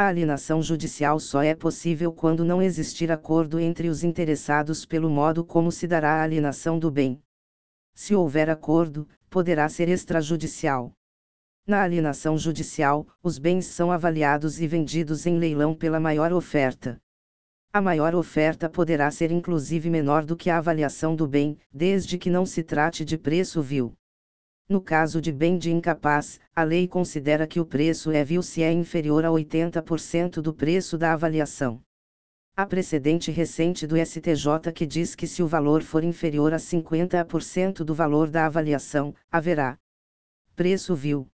A alienação judicial só é possível quando não existir acordo entre os interessados pelo modo como se dará a alienação do bem. Se houver acordo, poderá ser extrajudicial. Na alienação judicial, os bens são avaliados e vendidos em leilão pela maior oferta. A maior oferta poderá ser inclusive menor do que a avaliação do bem, desde que não se trate de preço vil. No caso de bem de incapaz, a lei considera que o preço é vil se é inferior a 80% do preço da avaliação. Há precedente recente do STJ que diz que se o valor for inferior a 50% do valor da avaliação, haverá preço vil.